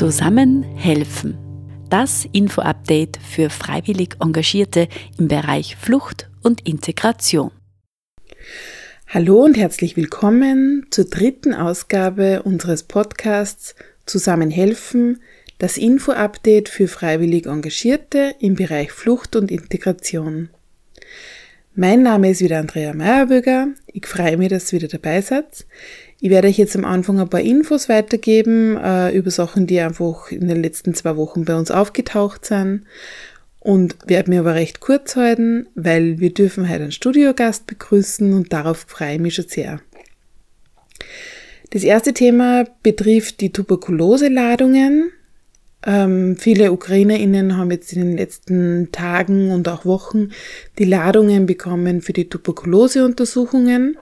Zusammen helfen. Das Info-Update für freiwillig Engagierte im Bereich Flucht und Integration. Hallo und herzlich willkommen zur dritten Ausgabe unseres Podcasts Zusammen helfen, das Info-Update für freiwillig Engagierte im Bereich Flucht und Integration. Mein Name ist wieder Andrea Meyerböger. Ich freue mich, dass ihr wieder dabei seid. Ich werde euch jetzt am Anfang ein paar Infos weitergeben äh, über Sachen, die einfach in den letzten zwei Wochen bei uns aufgetaucht sind und werde mir aber recht kurz halten, weil wir dürfen heute einen Studiogast begrüßen und darauf freue ich mich schon sehr. Das erste Thema betrifft die Tuberkuloseladungen. Ähm, viele UkrainerInnen haben jetzt in den letzten Tagen und auch Wochen die Ladungen bekommen für die Tuberkuloseuntersuchungen.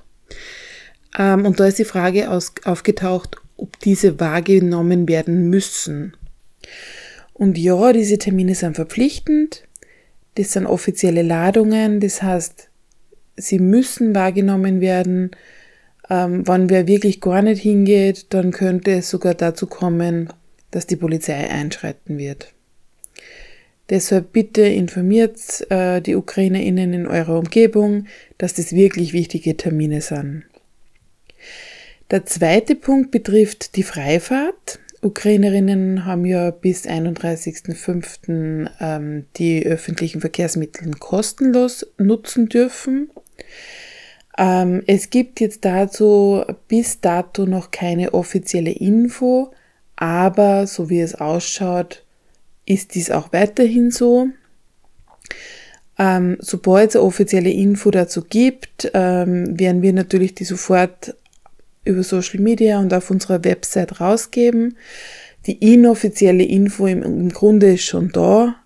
Ähm, und da ist die Frage aus, aufgetaucht, ob diese wahrgenommen werden müssen. Und ja, diese Termine sind verpflichtend. Das sind offizielle Ladungen. Das heißt, sie müssen wahrgenommen werden. Ähm, wenn wer wirklich gar nicht hingeht, dann könnte es sogar dazu kommen, dass die Polizei einschreiten wird. Deshalb bitte informiert äh, die UkrainerInnen in eurer Umgebung, dass das wirklich wichtige Termine sind. Der zweite Punkt betrifft die Freifahrt. Ukrainerinnen haben ja bis 31.05. Ähm, die öffentlichen Verkehrsmittel kostenlos nutzen dürfen. Ähm, es gibt jetzt dazu bis dato noch keine offizielle Info, aber so wie es ausschaut, ist dies auch weiterhin so. Ähm, sobald es eine offizielle Info dazu gibt, werden wir natürlich die sofort über Social Media und auf unserer Website rausgeben. Die inoffizielle Info im, im Grunde ist schon da,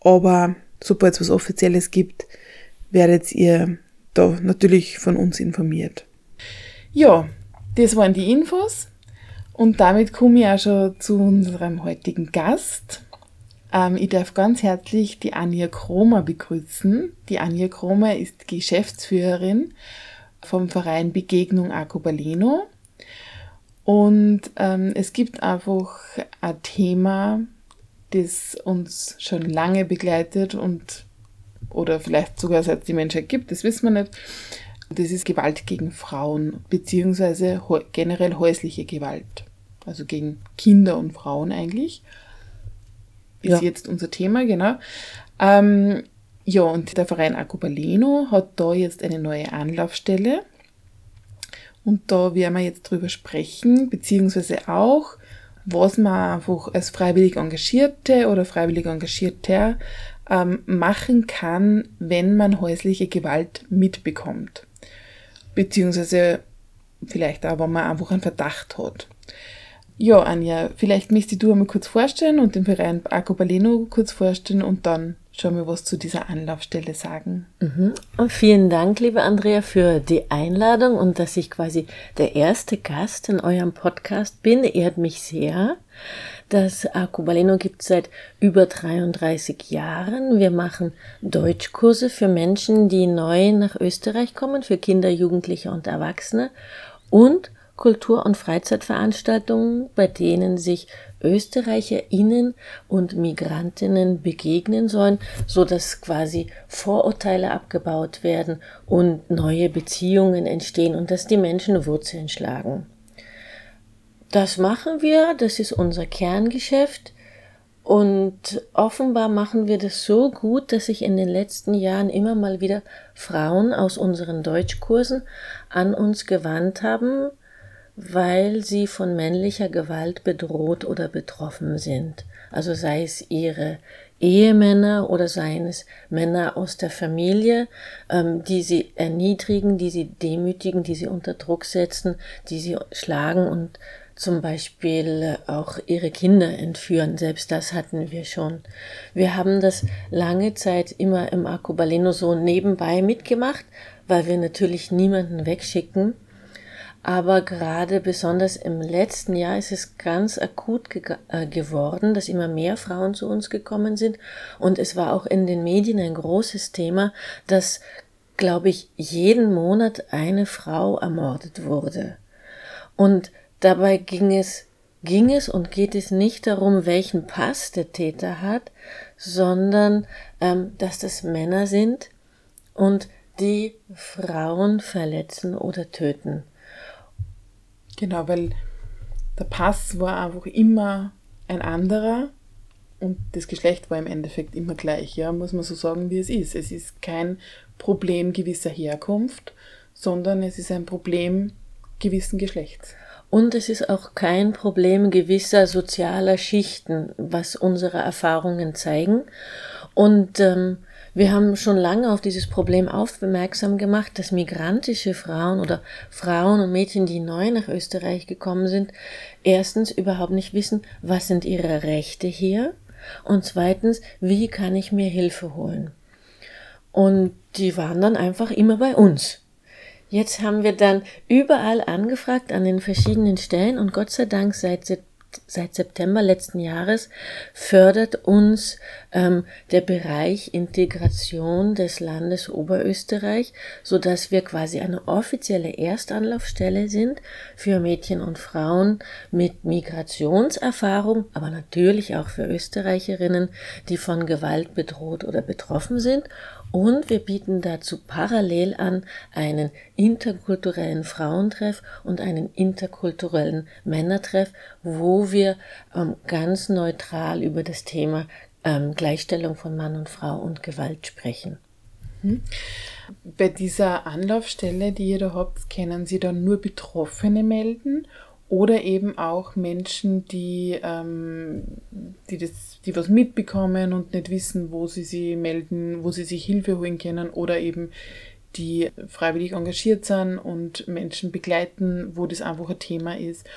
aber sobald es was Offizielles gibt, werdet ihr da natürlich von uns informiert. Ja, das waren die Infos und damit komme ich auch schon zu unserem heutigen Gast. Ähm, ich darf ganz herzlich die Anja Kromer begrüßen. Die Anja Kromer ist Geschäftsführerin vom Verein Begegnung Arcobaleno. Und ähm, es gibt einfach ein Thema, das uns schon lange begleitet und oder vielleicht sogar seit es die Menschheit gibt, das wissen wir nicht. Das ist Gewalt gegen Frauen, beziehungsweise generell häusliche Gewalt. Also gegen Kinder und Frauen eigentlich. Ist ja. jetzt unser Thema, genau. Ähm, ja, und der Verein Acubaleno hat da jetzt eine neue Anlaufstelle. Und da werden wir jetzt drüber sprechen, beziehungsweise auch, was man einfach als freiwillig Engagierte oder freiwillig Engagierter ähm, machen kann, wenn man häusliche Gewalt mitbekommt. Beziehungsweise vielleicht auch, wenn man einfach einen Verdacht hat. Ja, Anja, vielleicht möchtest du einmal kurz vorstellen und den Verein Acubaleno kurz vorstellen und dann schon mal was zu dieser Anlaufstelle sagen. Mhm. vielen Dank, liebe Andrea, für die Einladung und dass ich quasi der erste Gast in eurem Podcast bin, ehrt mich sehr. Das Arcobaleno gibt es seit über 33 Jahren. Wir machen Deutschkurse für Menschen, die neu nach Österreich kommen, für Kinder, Jugendliche und Erwachsene und Kultur- und Freizeitveranstaltungen, bei denen sich ÖsterreicherInnen und Migrantinnen begegnen sollen, so dass quasi Vorurteile abgebaut werden und neue Beziehungen entstehen und dass die Menschen Wurzeln schlagen. Das machen wir, das ist unser Kerngeschäft. Und offenbar machen wir das so gut, dass sich in den letzten Jahren immer mal wieder Frauen aus unseren Deutschkursen an uns gewandt haben, weil sie von männlicher Gewalt bedroht oder betroffen sind. Also sei es ihre Ehemänner oder seien es Männer aus der Familie, ähm, die sie erniedrigen, die sie demütigen, die sie unter Druck setzen, die sie schlagen und zum Beispiel auch ihre Kinder entführen. Selbst das hatten wir schon. Wir haben das lange Zeit immer im Arcobaleno so nebenbei mitgemacht, weil wir natürlich niemanden wegschicken aber gerade besonders im letzten Jahr ist es ganz akut ge äh, geworden, dass immer mehr Frauen zu uns gekommen sind. Und es war auch in den Medien ein großes Thema, dass, glaube ich, jeden Monat eine Frau ermordet wurde. Und dabei ging es ging es und geht es nicht darum, welchen Pass der Täter hat, sondern ähm, dass das Männer sind und die Frauen verletzen oder töten. Genau, weil der Pass war einfach immer ein anderer und das Geschlecht war im Endeffekt immer gleich, ja, muss man so sagen, wie es ist. Es ist kein Problem gewisser Herkunft, sondern es ist ein Problem gewissen Geschlechts. Und es ist auch kein Problem gewisser sozialer Schichten, was unsere Erfahrungen zeigen. Und ähm, wir haben schon lange auf dieses Problem aufmerksam gemacht, dass migrantische Frauen oder Frauen und Mädchen, die neu nach Österreich gekommen sind, erstens überhaupt nicht wissen, was sind ihre Rechte hier und zweitens, wie kann ich mir Hilfe holen. Und die waren dann einfach immer bei uns. Jetzt haben wir dann überall angefragt an den verschiedenen Stellen und Gott sei Dank seit seit September letzten Jahres fördert uns ähm, der Bereich Integration des Landes Oberösterreich, so dass wir quasi eine offizielle Erstanlaufstelle sind für Mädchen und Frauen mit Migrationserfahrung, aber natürlich auch für Österreicherinnen, die von Gewalt bedroht oder betroffen sind und wir bieten dazu parallel an einen interkulturellen Frauentreff und einen interkulturellen Männertreff, wo wir ähm, ganz neutral über das Thema ähm, Gleichstellung von Mann und Frau und Gewalt sprechen. Mhm. Bei dieser Anlaufstelle, die ihr da habt, können Sie dann nur Betroffene melden oder eben auch Menschen, die, ähm, die, das, die was mitbekommen und nicht wissen, wo sie sich melden, wo sie sich Hilfe holen können oder eben die freiwillig engagiert sind und Menschen begleiten, wo das einfach ein Thema ist.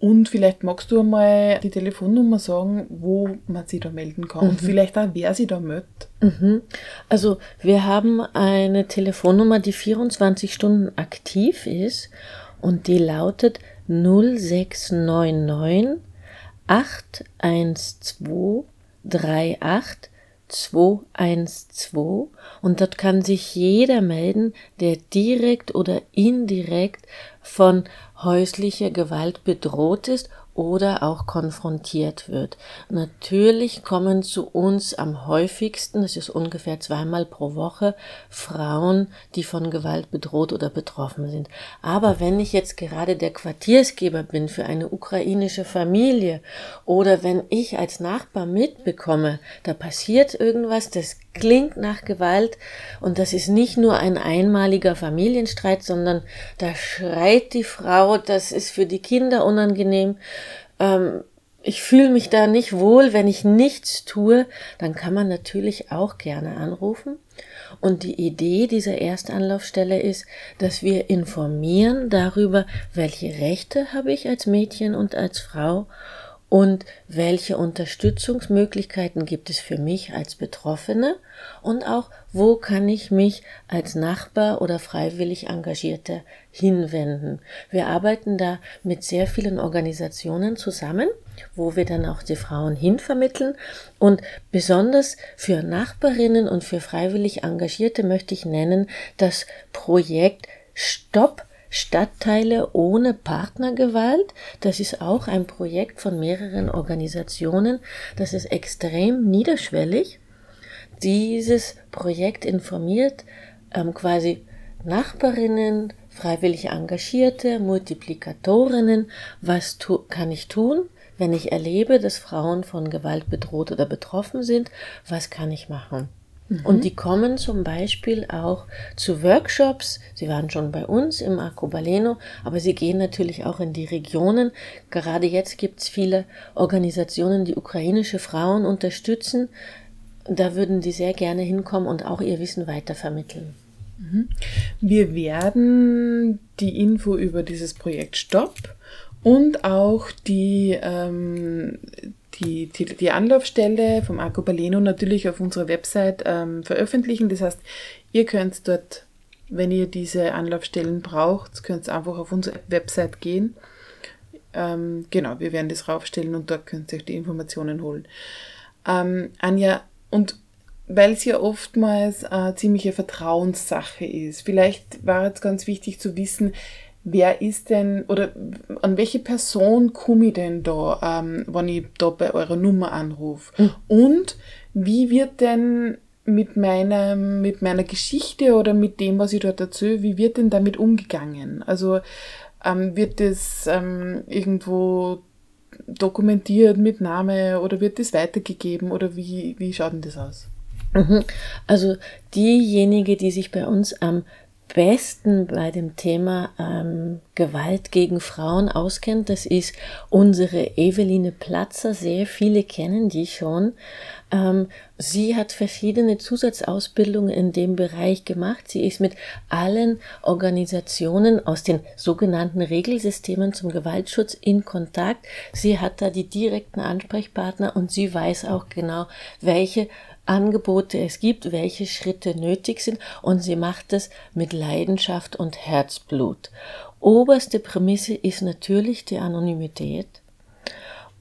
Und vielleicht magst du einmal die Telefonnummer sagen, wo man sich da melden kann mhm. und vielleicht auch, wer sich da meldet. Mhm. Also wir haben eine Telefonnummer, die 24 Stunden aktiv ist und die lautet 0699 812 38 212 und dort kann sich jeder melden, der direkt oder indirekt von häuslicher Gewalt bedroht ist oder auch konfrontiert wird. Natürlich kommen zu uns am häufigsten, das ist ungefähr zweimal pro Woche, Frauen, die von Gewalt bedroht oder betroffen sind. Aber wenn ich jetzt gerade der Quartiersgeber bin für eine ukrainische Familie oder wenn ich als Nachbar mitbekomme, da passiert irgendwas, das klingt nach Gewalt und das ist nicht nur ein einmaliger Familienstreit, sondern da schreit die Frau, das ist für die Kinder unangenehm. Ähm, ich fühle mich da nicht wohl, wenn ich nichts tue, dann kann man natürlich auch gerne anrufen. Und die Idee dieser Erstanlaufstelle ist, dass wir informieren darüber, welche Rechte habe ich als Mädchen und als Frau und welche Unterstützungsmöglichkeiten gibt es für mich als Betroffene und auch wo kann ich mich als Nachbar oder freiwillig Engagierte hinwenden. Wir arbeiten da mit sehr vielen Organisationen zusammen, wo wir dann auch die Frauen hinvermitteln und besonders für Nachbarinnen und für freiwillig Engagierte möchte ich nennen das Projekt Stopp Stadtteile ohne Partnergewalt. Das ist auch ein Projekt von mehreren Organisationen. Das ist extrem niederschwellig. Dieses Projekt informiert ähm, quasi Nachbarinnen, freiwillig Engagierte, Multiplikatorinnen, was kann ich tun, wenn ich erlebe, dass Frauen von Gewalt bedroht oder betroffen sind, was kann ich machen? Und mhm. die kommen zum Beispiel auch zu Workshops. Sie waren schon bei uns im Arcobaleno, aber sie gehen natürlich auch in die Regionen. Gerade jetzt gibt es viele Organisationen, die ukrainische Frauen unterstützen. Da würden die sehr gerne hinkommen und auch ihr Wissen weitervermitteln. Mhm. Wir werden die Info über dieses Projekt Stopp und auch die, ähm, die, die, die Anlaufstelle vom Arco Baleno natürlich auf unserer Website ähm, veröffentlichen. Das heißt, ihr könnt dort, wenn ihr diese Anlaufstellen braucht, könnt einfach auf unsere Website gehen. Ähm, genau, wir werden das raufstellen und dort könnt ihr euch die Informationen holen. Ähm, Anja, und weil es ja oftmals eine ziemliche Vertrauenssache ist, vielleicht war jetzt ganz wichtig zu wissen, wer ist denn oder an welche Person komme ich denn da, ähm, wenn ich da bei eurer Nummer anrufe? Mhm. Und wie wird denn mit meiner, mit meiner Geschichte oder mit dem, was ich dort erzähle, wie wird denn damit umgegangen? Also ähm, wird das ähm, irgendwo dokumentiert mit Name oder wird das weitergegeben oder wie, wie schaut denn das aus? Mhm. Also diejenige, die sich bei uns am besten bei dem Thema ähm, Gewalt gegen Frauen auskennt, das ist unsere Eveline Platzer. Sehr viele kennen die schon. Ähm, sie hat verschiedene Zusatzausbildungen in dem Bereich gemacht. Sie ist mit allen Organisationen aus den sogenannten Regelsystemen zum Gewaltschutz in Kontakt. Sie hat da die direkten Ansprechpartner und sie weiß auch genau, welche Angebote es gibt, welche Schritte nötig sind und sie macht es mit Leidenschaft und Herzblut. Oberste Prämisse ist natürlich die Anonymität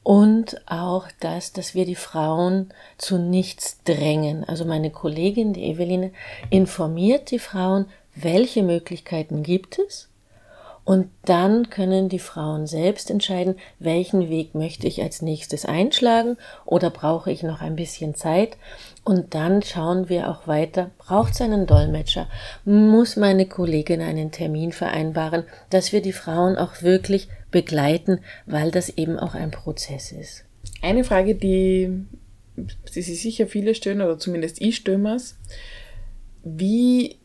und auch das, dass wir die Frauen zu nichts drängen. Also meine Kollegin, die Eveline, informiert die Frauen, welche Möglichkeiten gibt es und dann können die Frauen selbst entscheiden, welchen Weg möchte ich als nächstes einschlagen oder brauche ich noch ein bisschen Zeit. Und dann schauen wir auch weiter, braucht es einen Dolmetscher? Muss meine Kollegin einen Termin vereinbaren, dass wir die Frauen auch wirklich begleiten, weil das eben auch ein Prozess ist. Eine Frage, die, die sich sicher viele stellen, oder zumindest ich stelle Wie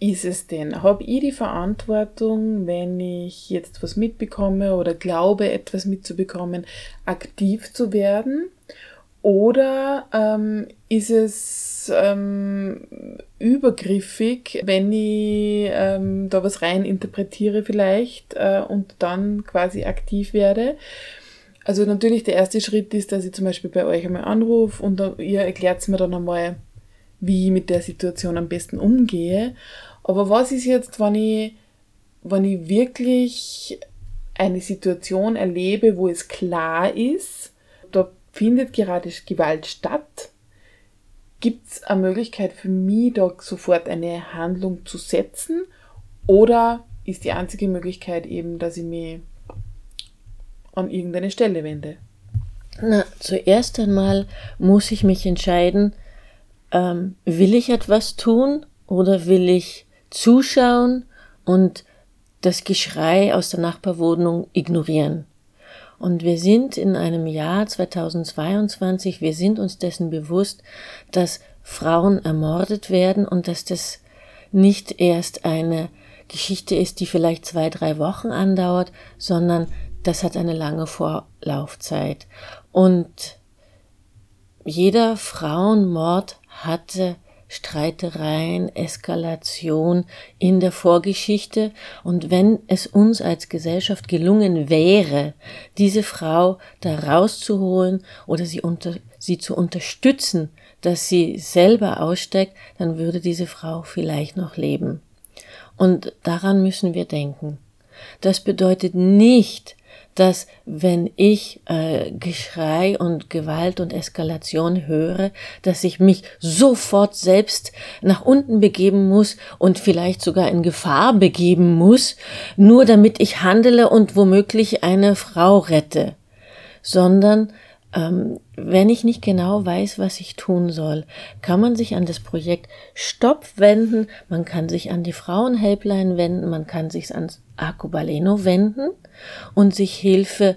ist es denn? Habe ich die Verantwortung, wenn ich jetzt was mitbekomme oder glaube, etwas mitzubekommen, aktiv zu werden? Oder ähm, ist es ähm, übergriffig, wenn ich ähm, da was rein interpretiere vielleicht äh, und dann quasi aktiv werde? Also natürlich der erste Schritt ist, dass ich zum Beispiel bei euch einmal anrufe und ihr erklärt mir dann einmal, wie ich mit der Situation am besten umgehe. Aber was ist jetzt, wenn ich, wenn ich wirklich eine Situation erlebe, wo es klar ist, da findet gerade Gewalt statt, gibt es eine Möglichkeit für mich, da sofort eine Handlung zu setzen? Oder ist die einzige Möglichkeit eben, dass ich mich an irgendeine Stelle wende? Na, zuerst einmal muss ich mich entscheiden, ähm, will ich etwas tun oder will ich zuschauen und das Geschrei aus der Nachbarwohnung ignorieren. Und wir sind in einem Jahr 2022, wir sind uns dessen bewusst, dass Frauen ermordet werden und dass das nicht erst eine Geschichte ist, die vielleicht zwei, drei Wochen andauert, sondern das hat eine lange Vorlaufzeit. Und jeder Frauenmord hatte Streitereien, Eskalation in der Vorgeschichte. Und wenn es uns als Gesellschaft gelungen wäre, diese Frau da rauszuholen oder sie, unter, sie zu unterstützen, dass sie selber aussteigt, dann würde diese Frau vielleicht noch leben. Und daran müssen wir denken. Das bedeutet nicht, dass wenn ich äh, Geschrei und Gewalt und Eskalation höre, dass ich mich sofort selbst nach unten begeben muss und vielleicht sogar in Gefahr begeben muss, nur damit ich handele und womöglich eine Frau rette, sondern ähm, wenn ich nicht genau weiß, was ich tun soll, kann man sich an das Projekt Stopp wenden, man kann sich an die Frauenhelpline wenden, man kann sich ans Arcobaleno wenden und sich Hilfe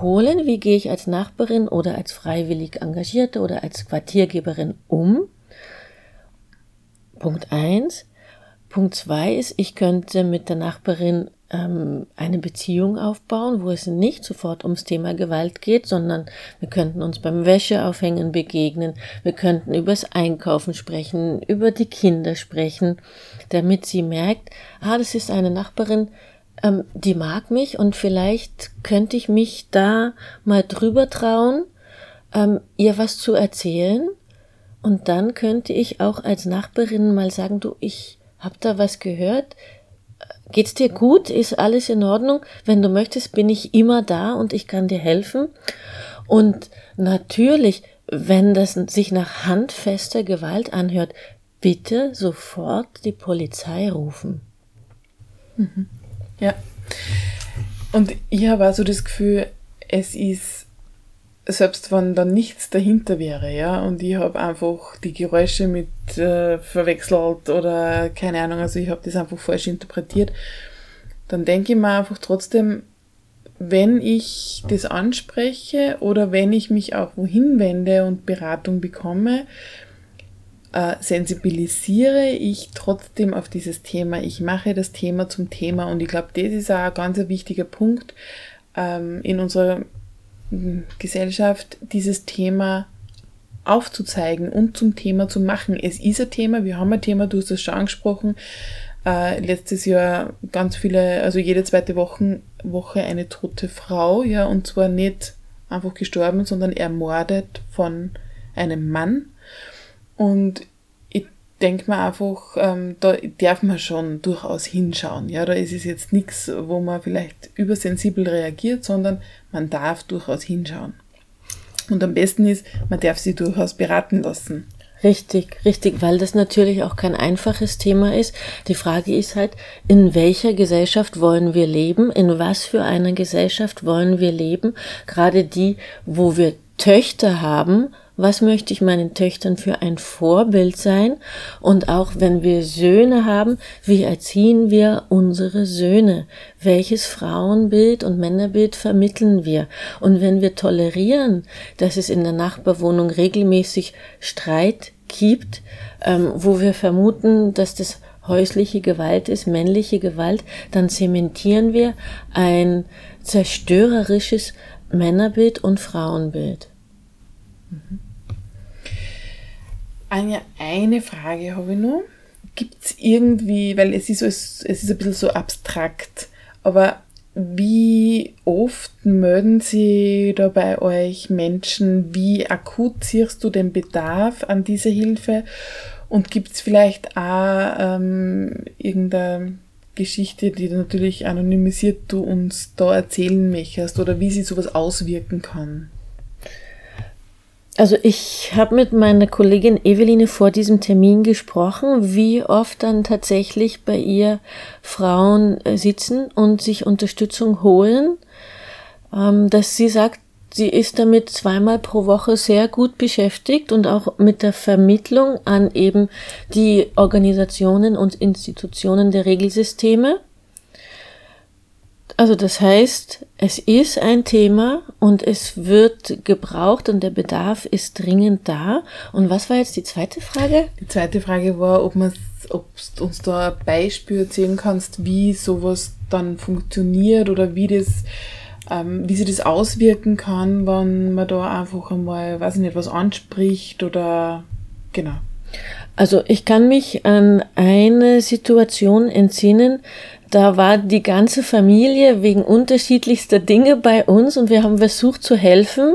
holen. Wie gehe ich als Nachbarin oder als freiwillig Engagierte oder als Quartiergeberin um? Punkt eins. Punkt zwei ist, ich könnte mit der Nachbarin ähm, eine Beziehung aufbauen, wo es nicht sofort ums Thema Gewalt geht, sondern wir könnten uns beim Wäscheaufhängen begegnen, wir könnten übers Einkaufen sprechen, über die Kinder sprechen, damit sie merkt, ah, das ist eine Nachbarin, ähm, die mag mich und vielleicht könnte ich mich da mal drüber trauen, ähm, ihr was zu erzählen. Und dann könnte ich auch als Nachbarin mal sagen, du, ich hab da was gehört, Geht's dir gut? Ist alles in Ordnung? Wenn du möchtest, bin ich immer da und ich kann dir helfen. Und natürlich, wenn das sich nach handfester Gewalt anhört, bitte sofort die Polizei rufen. Mhm. Ja. Und ich habe auch so das Gefühl, es ist, selbst wenn da nichts dahinter wäre, ja, und ich habe einfach die Geräusche mit äh, verwechselt oder keine Ahnung, also ich habe das einfach falsch interpretiert, dann denke ich mir einfach trotzdem, wenn ich das anspreche oder wenn ich mich auch wohin wende und Beratung bekomme, äh, sensibilisiere ich trotzdem auf dieses Thema. Ich mache das Thema zum Thema und ich glaube, das ist auch ein ganz wichtiger Punkt ähm, in unserer Gesellschaft, dieses Thema aufzuzeigen und zum Thema zu machen. Es ist ein Thema, wir haben ein Thema, du hast es schon angesprochen, äh, letztes Jahr ganz viele, also jede zweite Woche, Woche eine tote Frau, ja, und zwar nicht einfach gestorben, sondern ermordet von einem Mann. Und denke mir einfach, ähm, da darf man schon durchaus hinschauen. Ja, da ist es jetzt nichts, wo man vielleicht übersensibel reagiert, sondern man darf durchaus hinschauen. Und am besten ist, man darf sie durchaus beraten lassen. Richtig, richtig, weil das natürlich auch kein einfaches Thema ist. Die Frage ist halt, in welcher Gesellschaft wollen wir leben? In was für einer Gesellschaft wollen wir leben? Gerade die, wo wir Töchter haben, was möchte ich meinen Töchtern für ein Vorbild sein? Und auch wenn wir Söhne haben, wie erziehen wir unsere Söhne? Welches Frauenbild und Männerbild vermitteln wir? Und wenn wir tolerieren, dass es in der Nachbarwohnung regelmäßig Streit gibt, ähm, wo wir vermuten, dass das häusliche Gewalt ist, männliche Gewalt, dann zementieren wir ein zerstörerisches Männerbild und Frauenbild. Mhm. Anja, eine Frage habe ich noch. Gibt es irgendwie, weil es ist, so, es ist ein bisschen so abstrakt, aber wie oft melden Sie da bei euch Menschen? Wie akut siehst du den Bedarf an dieser Hilfe? Und gibt es vielleicht auch ähm, irgendeine Geschichte, die natürlich anonymisiert du uns da erzählen möchtest oder wie sie sowas auswirken kann? Also ich habe mit meiner Kollegin Eveline vor diesem Termin gesprochen, wie oft dann tatsächlich bei ihr Frauen äh, sitzen und sich Unterstützung holen, ähm, dass sie sagt, sie ist damit zweimal pro Woche sehr gut beschäftigt und auch mit der Vermittlung an eben die Organisationen und Institutionen der Regelsysteme also das heißt, es ist ein Thema und es wird gebraucht und der Bedarf ist dringend da. Und was war jetzt die zweite Frage? Die zweite Frage war, ob man ob du uns da ein Beispiel erzählen kannst, wie sowas dann funktioniert oder wie das, ähm, wie sich das auswirken kann, wenn man da einfach einmal, weiß ich nicht, was anspricht oder genau. Also ich kann mich an eine Situation entsinnen, da war die ganze Familie wegen unterschiedlichster Dinge bei uns und wir haben versucht zu helfen.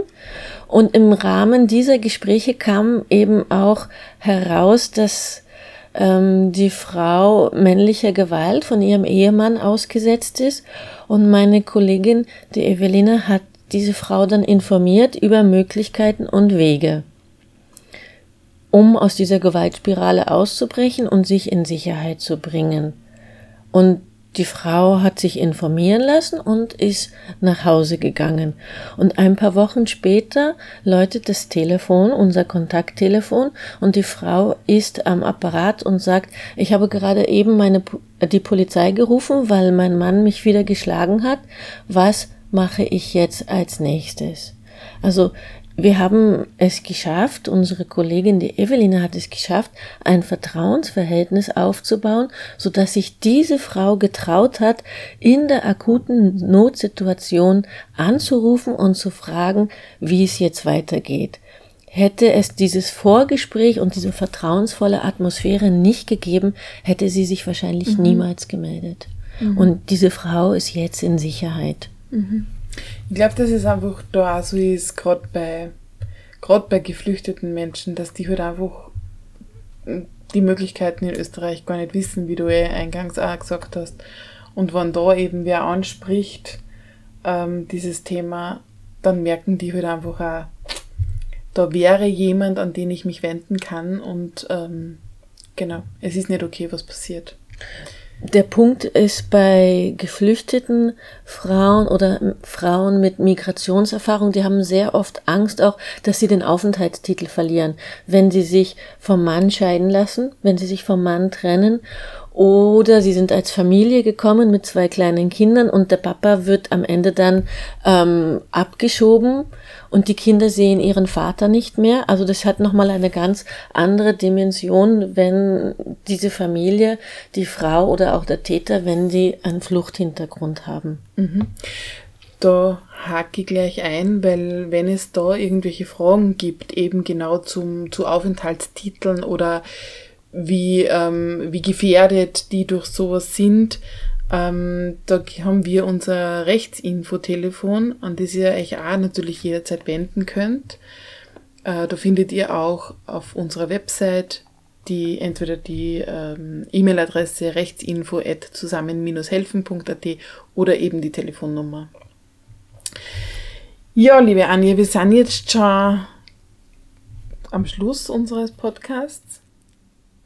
Und im Rahmen dieser Gespräche kam eben auch heraus, dass ähm, die Frau männlicher Gewalt von ihrem Ehemann ausgesetzt ist. Und meine Kollegin, die Evelina, hat diese Frau dann informiert über Möglichkeiten und Wege, um aus dieser Gewaltspirale auszubrechen und sich in Sicherheit zu bringen. Und die Frau hat sich informieren lassen und ist nach Hause gegangen. Und ein paar Wochen später läutet das Telefon, unser Kontakttelefon, und die Frau ist am Apparat und sagt, ich habe gerade eben meine, die Polizei gerufen, weil mein Mann mich wieder geschlagen hat. Was mache ich jetzt als nächstes? Also wir haben es geschafft, unsere Kollegin, die Eveline hat es geschafft, ein Vertrauensverhältnis aufzubauen, so dass sich diese Frau getraut hat, in der akuten Notsituation anzurufen und zu fragen, wie es jetzt weitergeht. Hätte es dieses Vorgespräch und diese vertrauensvolle Atmosphäre nicht gegeben, hätte sie sich wahrscheinlich mhm. niemals gemeldet. Mhm. Und diese Frau ist jetzt in Sicherheit. Mhm. Ich glaube, dass es einfach da auch so ist, gerade bei, bei geflüchteten Menschen, dass die halt einfach die Möglichkeiten in Österreich gar nicht wissen, wie du eh eingangs auch gesagt hast. Und wenn da eben wer anspricht, ähm, dieses Thema, dann merken die halt einfach auch, da wäre jemand, an den ich mich wenden kann und ähm, genau, es ist nicht okay, was passiert. Der Punkt ist bei geflüchteten Frauen oder Frauen mit Migrationserfahrung, die haben sehr oft Angst auch, dass sie den Aufenthaltstitel verlieren, wenn sie sich vom Mann scheiden lassen, wenn sie sich vom Mann trennen oder sie sind als Familie gekommen mit zwei kleinen Kindern und der Papa wird am Ende dann ähm, abgeschoben und die Kinder sehen ihren Vater nicht mehr. Also das hat nochmal eine ganz andere Dimension, wenn diese Familie, die Frau oder auch der Täter, wenn die einen Fluchthintergrund haben. Mhm. Da hake ich gleich ein, weil wenn es da irgendwelche Fragen gibt, eben genau zum, zu Aufenthaltstiteln oder wie, ähm, wie gefährdet die durch sowas sind. Ähm, da haben wir unser Rechtsinfo-Telefon, an das ihr euch auch natürlich jederzeit wenden könnt. Äh, da findet ihr auch auf unserer Website die entweder die ähm, E-Mail-Adresse rechtsinfo zusammen-helfen.at oder eben die Telefonnummer. Ja, liebe Anja, wir sind jetzt schon am Schluss unseres Podcasts.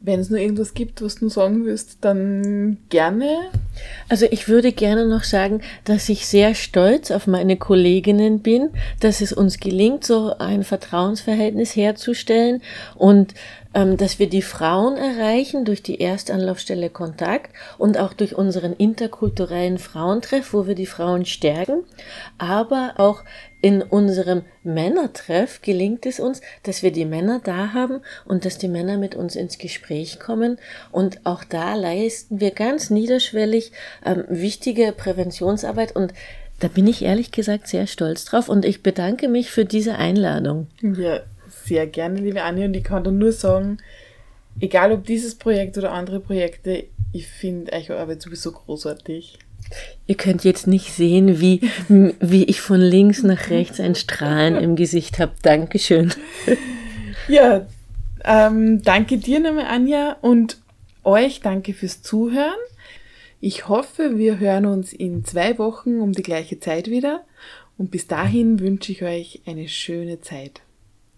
Wenn es nur irgendwas gibt, was du sagen willst, dann gerne. Also ich würde gerne noch sagen, dass ich sehr stolz auf meine Kolleginnen bin, dass es uns gelingt, so ein Vertrauensverhältnis herzustellen und ähm, dass wir die Frauen erreichen durch die Erstanlaufstelle Kontakt und auch durch unseren interkulturellen Frauentreff, wo wir die Frauen stärken, aber auch in unserem Männertreff gelingt es uns, dass wir die Männer da haben und dass die Männer mit uns ins Gespräch kommen. Und auch da leisten wir ganz niederschwellig ähm, wichtige Präventionsarbeit und da bin ich ehrlich gesagt sehr stolz drauf und ich bedanke mich für diese Einladung. Ja, sehr gerne, liebe Anni, und ich kann da nur sagen, egal ob dieses Projekt oder andere Projekte, ich finde eure Arbeit sowieso großartig. Ihr könnt jetzt nicht sehen, wie, wie ich von links nach rechts ein Strahlen im Gesicht habe. Dankeschön. Ja, ähm, danke dir nochmal, Anja, und euch danke fürs Zuhören. Ich hoffe, wir hören uns in zwei Wochen um die gleiche Zeit wieder. Und bis dahin wünsche ich euch eine schöne Zeit.